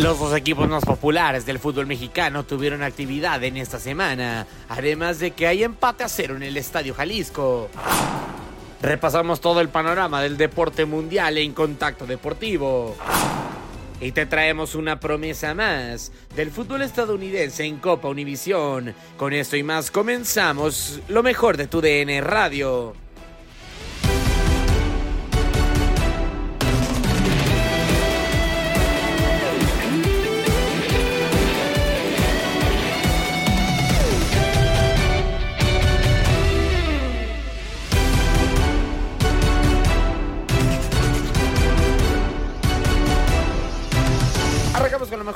Los dos equipos más populares del fútbol mexicano tuvieron actividad en esta semana, además de que hay empate a cero en el Estadio Jalisco. Repasamos todo el panorama del deporte mundial en contacto deportivo. Y te traemos una promesa más del fútbol estadounidense en Copa Univisión. Con esto y más comenzamos lo mejor de tu DN Radio.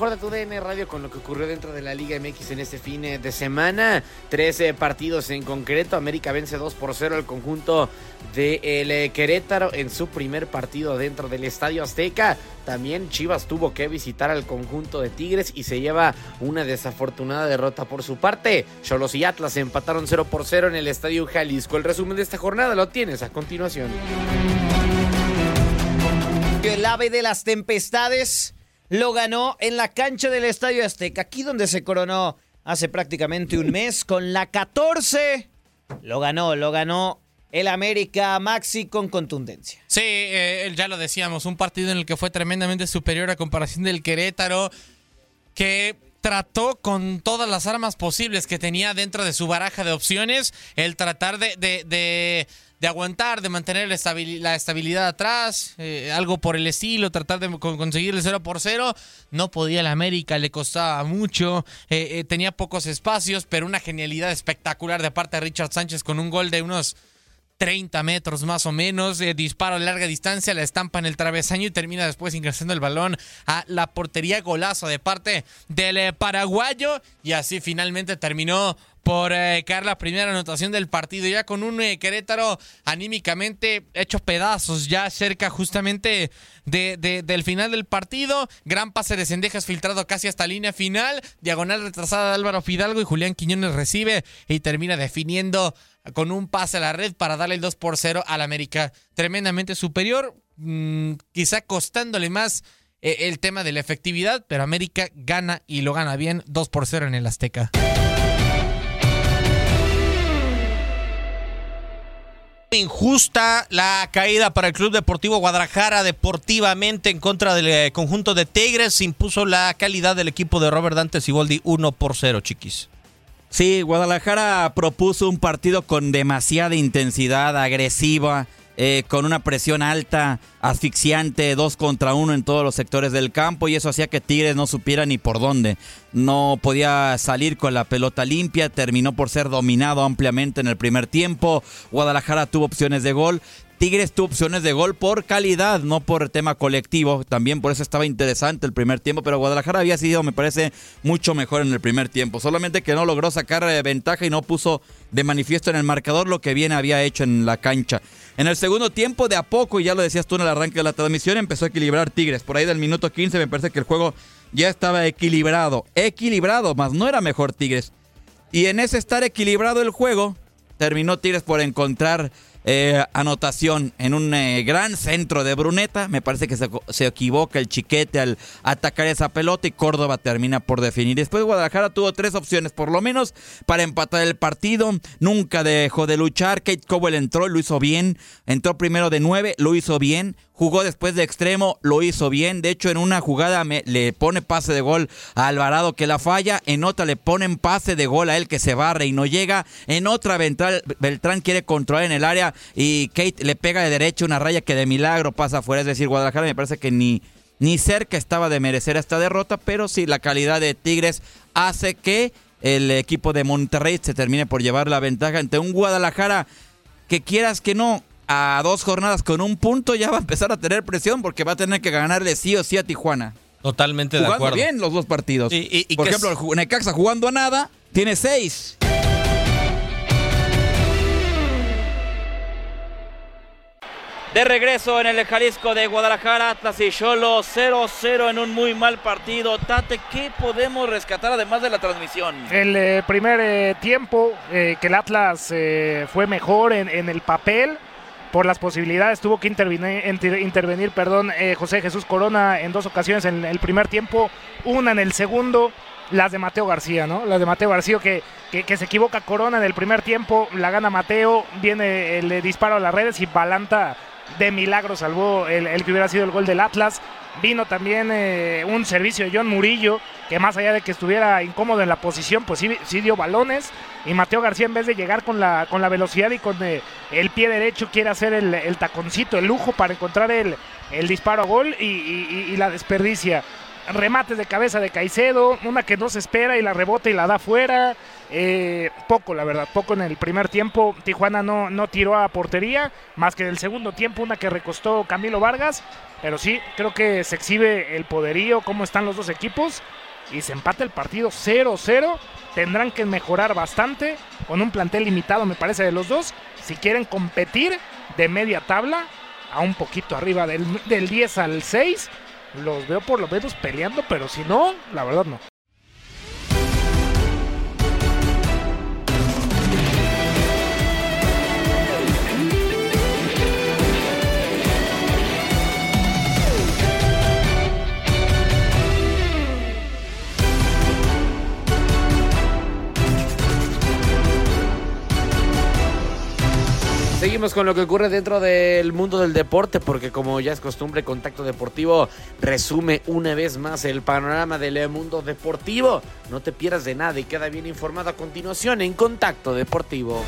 De tu DN Radio con lo que ocurrió dentro de la Liga MX en este fin de semana. 13 partidos en concreto. América vence 2 por 0 al conjunto de Querétaro en su primer partido dentro del Estadio Azteca. También Chivas tuvo que visitar al conjunto de Tigres y se lleva una desafortunada derrota por su parte. Cholos y Atlas empataron 0 por 0 en el Estadio Jalisco. El resumen de esta jornada lo tienes a continuación. El ave de las tempestades lo ganó en la cancha del Estadio Azteca, aquí donde se coronó hace prácticamente un mes con la 14. Lo ganó, lo ganó el América Maxi con contundencia. Sí, eh, ya lo decíamos, un partido en el que fue tremendamente superior a comparación del Querétaro, que trató con todas las armas posibles que tenía dentro de su baraja de opciones, el tratar de, de aguantar, de mantener la, estabil la estabilidad atrás, eh, algo por el estilo, tratar de con conseguir el 0 por 0. No podía el América, le costaba mucho, eh, eh, tenía pocos espacios, pero una genialidad espectacular de parte de Richard Sánchez con un gol de unos 30 metros más o menos, eh, disparo a larga distancia, la estampa en el travesaño y termina después ingresando el balón a la portería golazo de parte del paraguayo y así finalmente terminó por eh, caer la primera anotación del partido, ya con un eh, Querétaro anímicamente hecho pedazos, ya cerca justamente de, de, del final del partido. Gran pase de Cendejas filtrado casi hasta línea final. Diagonal retrasada de Álvaro Fidalgo y Julián Quiñones recibe y termina definiendo con un pase a la red para darle el 2 por 0 al América. Tremendamente superior, mmm, quizá costándole más eh, el tema de la efectividad, pero América gana y lo gana bien 2 por 0 en el Azteca. Injusta la caída para el Club Deportivo Guadalajara deportivamente en contra del eh, conjunto de Tigres. Impuso la calidad del equipo de Robert Dante Siboldi 1 por 0, chiquis. Sí, Guadalajara propuso un partido con demasiada intensidad, agresiva, eh, con una presión alta, asfixiante, dos contra uno en todos los sectores del campo y eso hacía que Tigres no supiera ni por dónde. No podía salir con la pelota limpia, terminó por ser dominado ampliamente en el primer tiempo. Guadalajara tuvo opciones de gol, Tigres tuvo opciones de gol por calidad, no por tema colectivo. También por eso estaba interesante el primer tiempo, pero Guadalajara había sido, me parece, mucho mejor en el primer tiempo. Solamente que no logró sacar eh, ventaja y no puso de manifiesto en el marcador lo que bien había hecho en la cancha. En el segundo tiempo, de a poco, y ya lo decías tú en el arranque de la transmisión, empezó a equilibrar Tigres. Por ahí del minuto 15 me parece que el juego ya estaba equilibrado. Equilibrado, más no era mejor Tigres. Y en ese estar equilibrado el juego, terminó Tigres por encontrar eh, anotación en un eh, gran centro de Bruneta. Me parece que se, equivoca el chiquete al atacar esa pelota y Córdoba termina por definir. Después Guadalajara tuvo tres opciones, por lo menos, para empatar el partido. Nunca dejó de luchar. Kate Cowell entró lo hizo bien. Entró primero de nueve, lo hizo bien jugó después de extremo, lo hizo bien. De hecho, en una jugada le pone pase de gol a Alvarado que la falla. En otra le ponen pase de gol a él que se barre y no llega. En otra Beltrán, quiere controlar en el área y Kate le pega de derecha una raya que de milagro pasa afuera. Es decir, Guadalajara me parece que ni, ni cerca estaba de merecer esta derrota, pero sí la calidad de Tigres hace que el equipo de Monterrey se termine por llevar la ventaja ante un Guadalajara que quieras que no, a dos jornadas con un punto ya va a empezar a tener presión porque va a tener que ganarle sí o sí a Tijuana. Totalmente de acuerdo. bien los dos partidos. Y, Por ejemplo, Necaxa jugando a nada, tiene seis. De regreso en el Jalisco de Guadalajara, Atlas y Cholo 0-0 en un muy mal partido. Tate, ¿qué podemos rescatar además de la transmisión? El eh, primer eh, tiempo eh, que el Atlas fue mejor en, el papel por las posibilidades. Tuvo que intervenir, intervenir perdón, José Jesús Corona en dos ocasiones en el primer tiempo, una en el segundo. Las de Mateo García, ¿no? Las de Mateo García que, que, se equivoca Corona en el primer tiempo, la gana Mateo, viene el disparo a las redes y Balanta de milagro salvó el, que hubiera sido el gol del Atlas. Vino también eh, un servicio de John Murillo, que más allá de que estuviera incómodo en la posición, pues sí, dio balones. Y Mateo García, en vez de llegar con la, con la velocidad y con eh, el pie derecho, quiere hacer el, taconcito, el lujo para encontrar el, el disparo a gol y, la desperdicia remates de cabeza de Caicedo, una que no se espera y la rebota y la da fuera. Eh, poco, la verdad, poco en el primer tiempo. Tijuana no, no tiró a portería, más que en el segundo tiempo, una que recostó Camilo Vargas. Pero sí, creo que se exhibe el poderío, cómo están los dos equipos. Y se empata el partido 0-0. Tendrán que mejorar bastante con un plantel limitado, me parece, de los dos. Si quieren competir de media tabla a un poquito arriba del, del 10 al 6 los veo por lo menos peleando, pero si no, la verdad no. Seguimos con lo que ocurre dentro del mundo del deporte, porque como ya es costumbre, Contacto Deportivo resume una vez más el panorama del mundo deportivo. No te pierdas de nada y queda bien informado a continuación en Contacto Deportivo.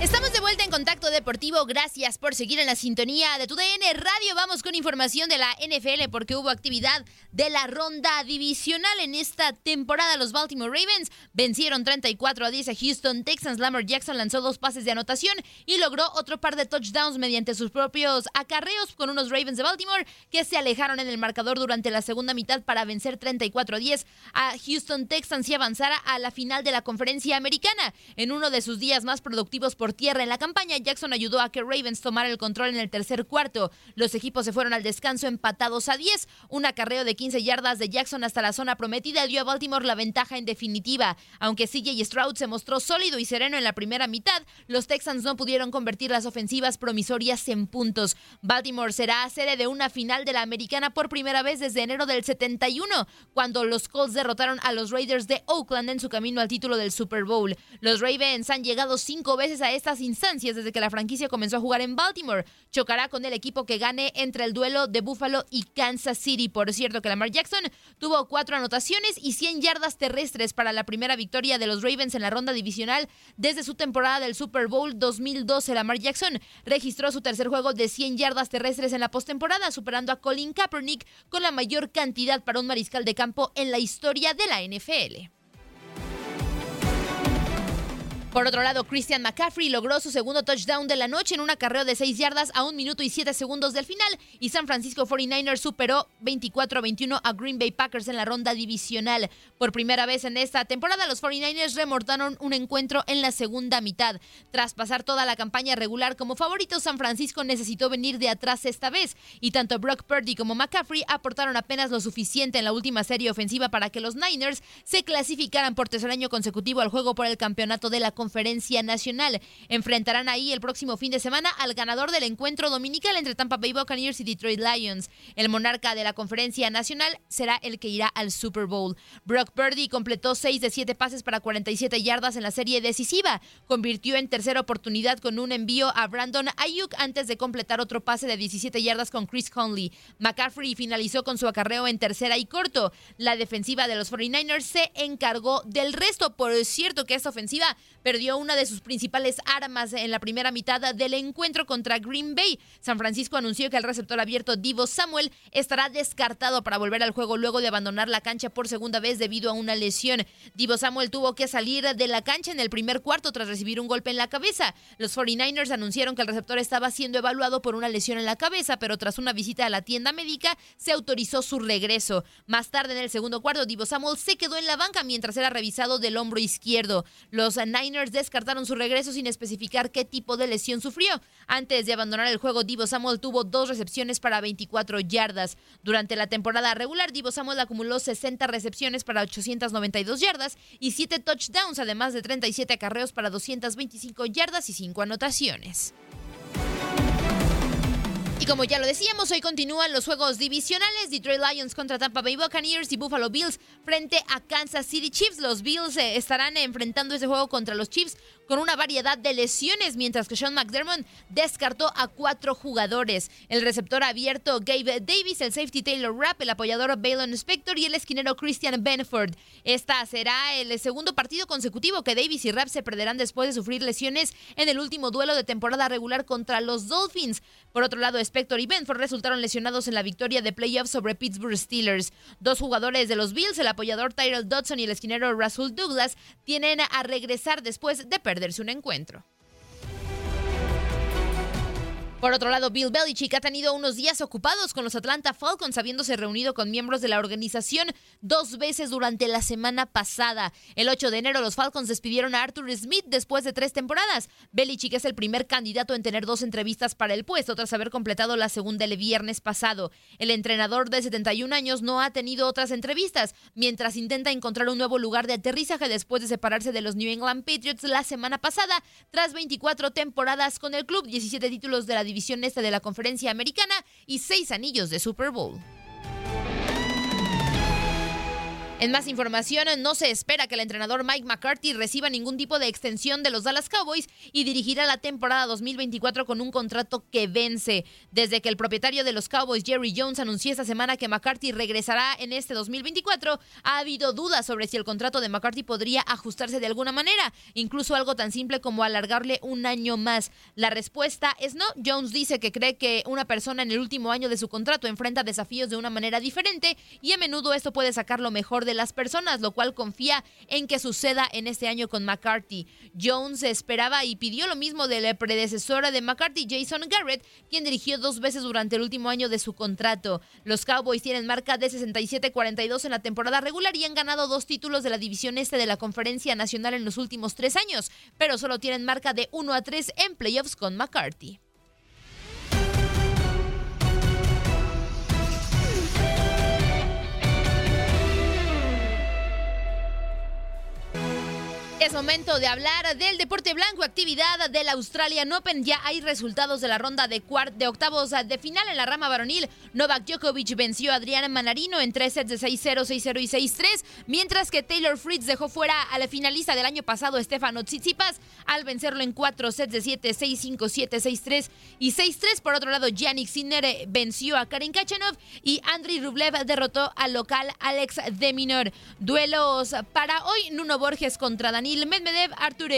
Estamos de vuelta en Contacto Deportivo. Gracias por seguir en la sintonía de tu DN Radio. Vamos con información de la NFL porque hubo actividad de la ronda divisional en esta temporada. Los Baltimore Ravens vencieron 34 a 10 a Houston Texans. Lamar Jackson lanzó dos pases de anotación y logró otro par de touchdowns mediante sus propios acarreos con unos Ravens de Baltimore que se alejaron en el marcador durante la segunda mitad para vencer 34 a 10 a Houston Texans y avanzar a la final de la conferencia americana. En uno de sus días más productivos por tierra en la campaña, Jackson ayudó a que Ravens tomara el control en el tercer cuarto. Los equipos se fueron al descanso empatados a 10. Un acarreo de 15 yardas de Jackson hasta la zona prometida dio a Baltimore la ventaja en definitiva. Aunque CJ Stroud se mostró sólido y sereno en la primera mitad, los Texans no pudieron convertir las ofensivas promisorias en puntos. Baltimore será sede de una final de la americana por primera vez desde enero del 71, cuando los Colts derrotaron a los Raiders de Oakland en su camino al título del Super Bowl. Los Ravens han llegado cinco veces a estas instancias desde que la franquicia comenzó a jugar en Baltimore. Chocará con el equipo que gane entre el duelo de Buffalo y Kansas City. Por cierto, que Lamar Jackson tuvo cuatro anotaciones y 100 yardas terrestres para la primera victoria de los Ravens en la ronda divisional desde su temporada del Super Bowl 2012. Lamar Jackson registró su tercer juego de 100 yardas terrestres en la postemporada, superando a Colin Kaepernick con la mayor cantidad para un mariscal de campo en la historia de la NFL. Por otro lado, Christian McCaffrey logró su segundo touchdown de la noche en un acarreo de 6 yardas a 1 minuto y 7 segundos del final y San Francisco 49ers superó 24-21 a Green Bay Packers en la ronda divisional. Por primera vez en esta temporada, los 49ers remortaron un encuentro en la segunda mitad. Tras pasar toda la campaña regular como favorito, San Francisco necesitó venir de atrás esta vez y tanto Brock Purdy como McCaffrey aportaron apenas lo suficiente en la última serie ofensiva para que los Niners se clasificaran por tercer año consecutivo al juego por el campeonato de la Conferencia Nacional. Enfrentarán ahí el próximo fin de semana al ganador del encuentro dominical entre Tampa Bay Buccaneers y Detroit Lions. El monarca de la Conferencia Nacional será el que irá al Super Bowl. Brock Purdy completó 6 de 7 pases para 47 yardas en la serie decisiva. Convirtió en tercera oportunidad con un envío a Brandon Ayuk antes de completar otro pase de 17 yardas con Chris Conley. McCaffrey finalizó con su acarreo en tercera y corto. La defensiva de los 49ers se encargó del resto. Por cierto que esta ofensiva perdió una de sus principales armas en la primera mitad del encuentro contra Green Bay. San Francisco anunció que el receptor abierto Divo Samuel estará descartado para volver al juego luego de abandonar la cancha por segunda vez debido a una lesión. Divo Samuel tuvo que salir de la cancha en el primer cuarto tras recibir un golpe en la cabeza. Los 49ers anunciaron que el receptor estaba siendo evaluado por una lesión en la cabeza, pero tras una visita a la tienda médica se autorizó su regreso. Más tarde en el segundo cuarto, Divo Samuel se quedó en la banca mientras era revisado del hombro izquierdo. Los Niners descartaron su regreso sin especificar qué tipo de lesión sufrió. Antes de abandonar el juego, Divo Samuel tuvo dos recepciones para 24 yardas. Durante la temporada regular, Divo Samuel acumuló 60 recepciones para 892 yardas y 7 touchdowns, además de 37 acarreos para 225 yardas y 5 anotaciones. Y como ya lo decíamos, hoy continúan los juegos divisionales. Detroit Lions contra Tampa Bay Buccaneers y Buffalo Bills frente a Kansas City Chiefs. Los Bills eh, estarán enfrentando ese juego contra los Chiefs con una variedad de lesiones, mientras que Sean McDermott descartó a cuatro jugadores. El receptor abierto Gabe Davis, el safety Taylor Rapp, el apoyador Balon Spector y el esquinero Christian Benford. Esta será el segundo partido consecutivo que Davis y Rapp se perderán después de sufrir lesiones en el último duelo de temporada regular contra los Dolphins. Por otro lado, Spector y Benford resultaron lesionados en la victoria de playoffs sobre Pittsburgh Steelers. Dos jugadores de los Bills, el apoyador Tyrell Dodson y el esquinero Russell Douglas, tienen a regresar después de perder perderse un encuentro. Por otro lado, Bill Belichick ha tenido unos días ocupados con los Atlanta Falcons, habiéndose reunido con miembros de la organización dos veces durante la semana pasada. El 8 de enero, los Falcons despidieron a Arthur Smith después de tres temporadas. Belichick es el primer candidato en tener dos entrevistas para el puesto tras haber completado la segunda el viernes pasado. El entrenador de 71 años no ha tenido otras entrevistas, mientras intenta encontrar un nuevo lugar de aterrizaje después de separarse de los New England Patriots la semana pasada, tras 24 temporadas con el club, 17 títulos de la división este de la conferencia americana y seis anillos de Super Bowl. En más información, no se espera que el entrenador Mike McCarthy reciba ningún tipo de extensión de los Dallas Cowboys y dirigirá la temporada 2024 con un contrato que vence. Desde que el propietario de los Cowboys, Jerry Jones, anunció esta semana que McCarthy regresará en este 2024, ha habido dudas sobre si el contrato de McCarthy podría ajustarse de alguna manera, incluso algo tan simple como alargarle un año más. La respuesta es no. Jones dice que cree que una persona en el último año de su contrato enfrenta desafíos de una manera diferente y a menudo esto puede sacar lo mejor de de las personas, lo cual confía en que suceda en este año con McCarthy. Jones esperaba y pidió lo mismo de la predecesora de McCarthy, Jason Garrett, quien dirigió dos veces durante el último año de su contrato. Los Cowboys tienen marca de 67-42 en la temporada regular y han ganado dos títulos de la división este de la Conferencia Nacional en los últimos tres años, pero solo tienen marca de 1 a 3 en playoffs con McCarthy. Es momento de hablar del deporte blanco, actividad del Australian Open. Ya hay resultados de la ronda de, de octavos de final en la rama varonil. Novak Djokovic venció a Adrián Manarino en tres sets de 6-0, 6-0 y 6-3, mientras que Taylor Fritz dejó fuera a la finalista del año pasado, Stefano Tsitsipas, al vencerlo en cuatro sets de 7, 6-5, 7, 6-3 y 6-3. Por otro lado, Yannick Sinner eh, venció a Karin Kachanov y Andriy Rublev derrotó al local Alex de Minor. Duelos para hoy, Nuno Borges contra Daniel Medvedev, Artur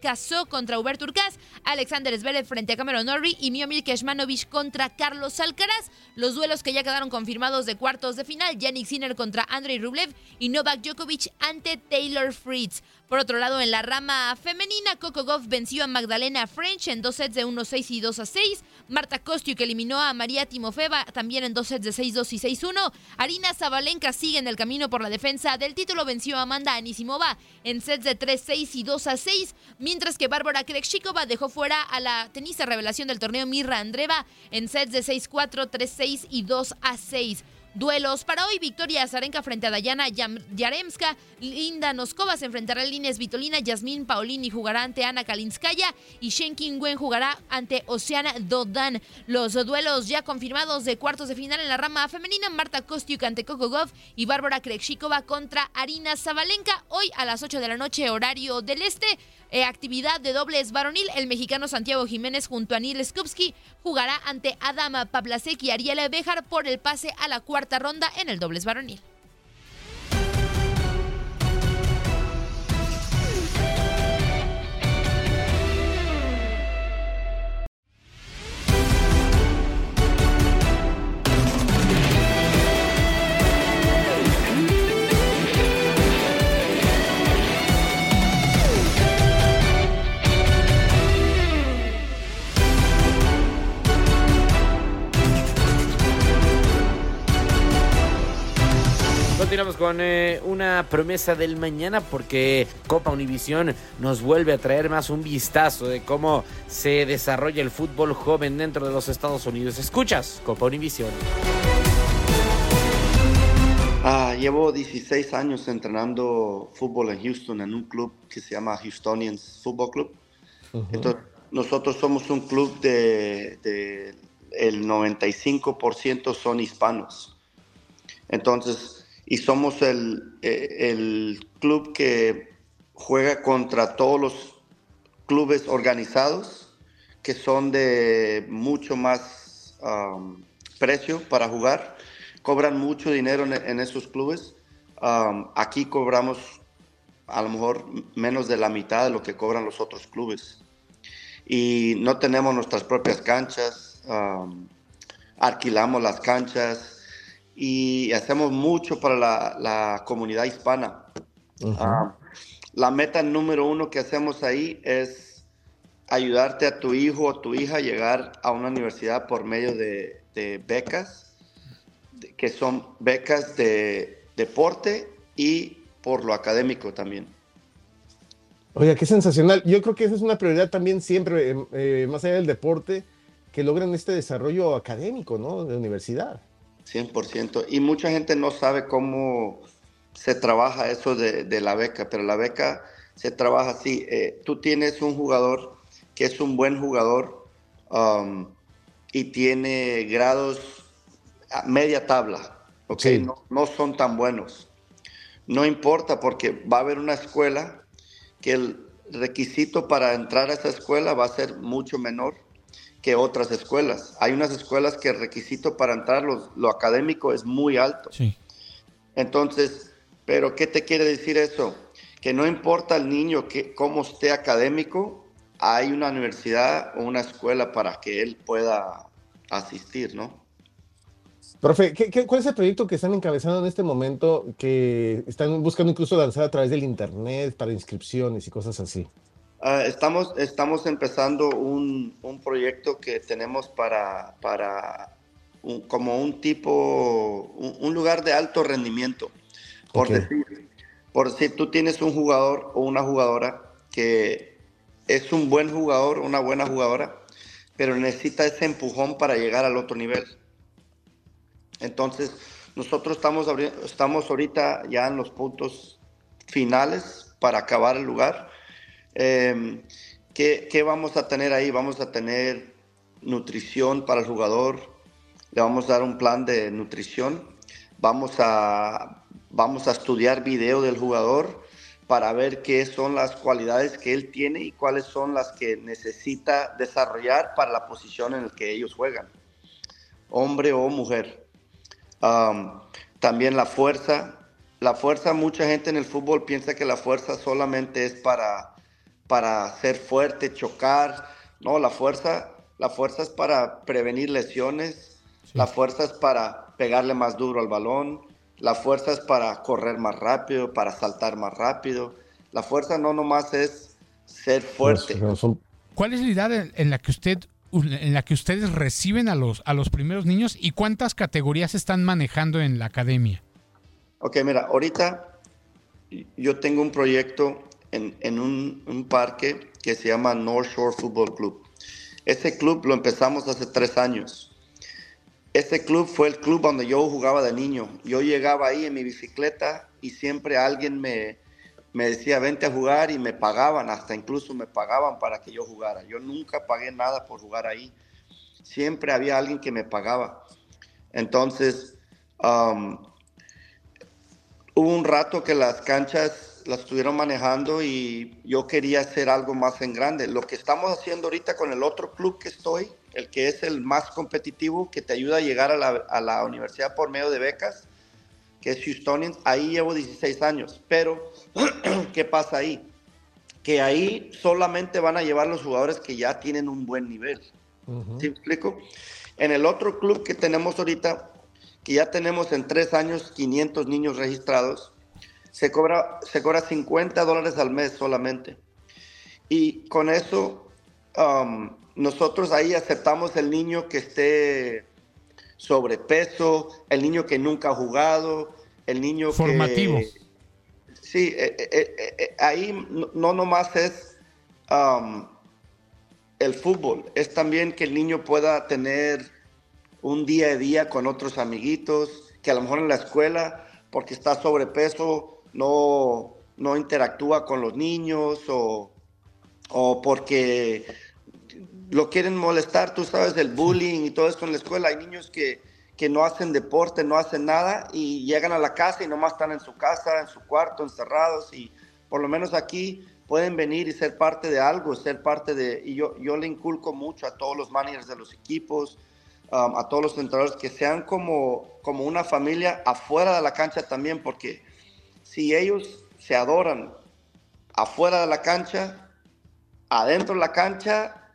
casó contra Hubert Turcas, Alexander Zverev frente a Cameron Norrie y Miomir Keshmanovic contra Carlos Alcaraz. Los duelos que ya quedaron confirmados de cuartos de final, Yannick Sinner contra Andrei Rublev y Novak Djokovic ante Taylor Fritz. Por otro lado, en la rama femenina, Coco Goff venció a Magdalena French en dos sets de 1-6 y 2-6. Marta Kostiuk eliminó a María Timofeva también en dos sets de 6-2 y 6-1. Arina Zabalenka sigue en el camino por la defensa del título. Venció a Amanda Anisimova en sets de 3-6 y 2-6. Mientras que Bárbara Krejcikova dejó fuera a la tenista revelación del torneo Mirra Andreva en sets de 6-4, 3-6 y 2-6. Duelos para hoy, Victoria Azarenka frente a Dayana Yaremska, Linda Noskova se enfrentará a Lines Vitolina, Yasmín Paolini jugará ante Ana Kalinskaya y Shen Wen jugará ante Oceana Dodan. Los duelos ya confirmados de cuartos de final en la rama femenina, Marta Kostiuk ante Coco Goff y Bárbara Krejcikova contra Arina Zabalenka, hoy a las 8 de la noche horario del este. Eh, actividad de dobles varonil, el mexicano Santiago Jiménez junto a Neil Skupski jugará ante Adama Pablasek y Ariela Bejar por el pase a la cuarta ronda en el dobles varonil. Con eh, una promesa del mañana porque Copa Univisión nos vuelve a traer más un vistazo de cómo se desarrolla el fútbol joven dentro de los Estados Unidos. Escuchas Copa Univisión. Ah, llevo 16 años entrenando fútbol en Houston en un club que se llama Houstonians Football Club. Entonces, nosotros somos un club de, de el 95% son hispanos. Entonces, y somos el, eh, el club que juega contra todos los clubes organizados que son de mucho más um, precio para jugar. Cobran mucho dinero en, esos clubes. Um, aquí cobramos a lo mejor menos de la mitad de lo que cobran los otros clubes. Y no tenemos nuestras propias canchas, um, alquilamos las canchas, y hacemos mucho para la, comunidad hispana. Ah, la meta número uno que hacemos ahí es ayudarte a tu hijo o tu hija a llegar a una universidad por medio de, becas, que son becas de deporte y por lo académico también. Oiga, qué sensacional. Yo creo que esa es una prioridad también siempre, eh, eh, más allá del deporte, que logren este desarrollo académico, ¿no? De universidad. 100%. Y mucha gente no sabe cómo se trabaja eso de, la beca, pero la beca se trabaja así. Eh, tú tienes un jugador que es un buen jugador um, y tiene grados a media tabla, ¿ok? No, no son tan buenos. No importa porque va a haber una escuela que el requisito para entrar a esa escuela va a ser mucho menor que otras escuelas. Hay unas escuelas que el requisito para entrar lo, académico es muy alto. Entonces, pero ¿qué te quiere decir eso? Que no importa el niño que, cómo esté académico, hay una universidad o una escuela para que él pueda asistir, ¿no? Profe, cuál es el proyecto que están encabezando en este momento que están buscando incluso lanzar a través del Internet para inscripciones y cosas así? Ah, estamos, estamos empezando un, un, proyecto que tenemos para, para como un tipo, un, lugar de alto rendimiento. Por, decir, por decir, tú tienes un jugador o una jugadora que es un buen jugador, una buena jugadora, pero necesita ese empujón para llegar al otro nivel. Entonces, nosotros estamos, estamos ahorita ya en los puntos finales para acabar el lugar. Eh, ¿qué, ¿Qué vamos a tener ahí? Vamos a tener nutrición para el jugador, le vamos a dar un plan de nutrición, vamos a, vamos a estudiar video del jugador para ver qué son las cualidades que él tiene y cuáles son las que necesita desarrollar para la posición en la que ellos juegan, hombre o mujer. También la fuerza. La fuerza, mucha gente en el fútbol piensa que la fuerza solamente es para, para ser fuerte, chocar. No, la fuerza, la fuerza es para prevenir lesiones, la fuerza es para pegarle más duro al balón, la fuerza es para correr más rápido, para saltar más rápido. La fuerza no nomás es ser fuerte. ¿Cuál es la edad en, en la que usted en la que ustedes reciben a los, a los primeros niños y cuántas categorías están manejando en la academia? Ok, mira, ahorita yo tengo un proyecto en, en un, un, parque que se llama North Shore Football Club. Ese club lo empezamos hace tres años. Ese club fue el club donde yo jugaba de niño. Yo llegaba ahí en mi bicicleta y siempre alguien me, me decía, vente a jugar y me pagaban, hasta incluso me pagaban para que yo jugara. Yo nunca pagué nada por jugar ahí. Siempre había alguien que me pagaba. Entonces, um, hubo un rato que las canchas las estuvieron manejando y yo quería hacer algo más en grande. Lo que estamos haciendo ahorita con el otro club que estoy, el que es el más competitivo, que te ayuda a llegar a la, a la universidad por medio de becas, que es Houstonians, ahí llevo 16 años. Pero, ¿qué pasa ahí? Que ahí solamente van a llevar los jugadores que ya tienen un buen nivel. ¿Sí me explico? En el otro club que tenemos ahorita, que ya tenemos en tres años 500 niños registrados, se cobra, se cobra 50 dólares al mes solamente. Y con eso, um, nosotros ahí aceptamos el niño que esté sobrepeso, el niño que nunca ha jugado, el niño Formativo. que... Sí, eh, eh, eh, ahí no, no nomás es um, el fútbol, es también que el niño pueda tener un día a día con otros amiguitos, que a lo mejor en la escuela, porque está sobrepeso, no, no interactúa con los niños o, o porque lo quieren molestar, tú sabes, el bullying y todo eso en la escuela. Hay niños que, que no hacen deporte, no hacen nada y llegan a la casa y nomás están en su casa, en su cuarto, encerrados y por lo menos aquí pueden venir y ser parte de algo, ser parte de... Y yo, yo le inculco mucho a todos los managers de los equipos, um, a todos los entrenadores, que sean como, como una familia afuera de la cancha también, porque si ellos se adoran afuera de la cancha, adentro de la cancha,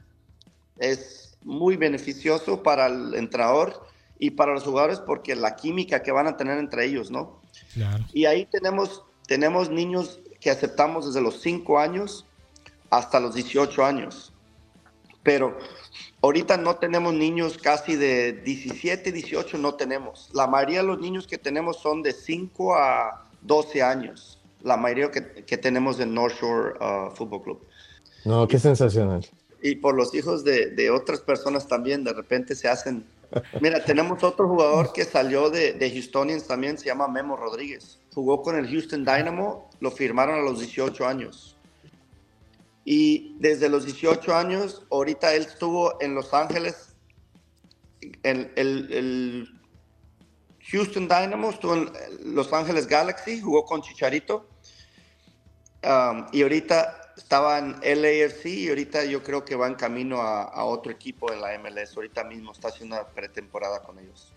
es muy beneficioso para el entrenador y para los jugadores porque la química que van a tener entre ellos, ¿no? Claro. Y ahí tenemos, tenemos niños que aceptamos desde los 5 años hasta los 18 años. Pero ahorita no tenemos niños casi de 17, 18, no tenemos. La mayoría de los niños que tenemos son de 5 a 12 años. La mayoría que, que tenemos en North Shore uh, Football Club. No, qué sensacional. Y por los hijos de, de otras personas también, de repente se hacen Mira, tenemos otro jugador que salió de, de Houstonians también, se llama Memo Rodríguez. Jugó con el Houston Dynamo, lo firmaron a los 18 años. Y desde los 18 años, ahorita él estuvo en Los Ángeles, el, el, el Houston Dynamo, estuvo en Los Ángeles Galaxy, jugó con Chicharito. Um, y ahorita estaba en LAFC y ahorita yo creo que va en camino a, a, otro equipo en la MLS. Ahorita mismo está haciendo una pretemporada con ellos.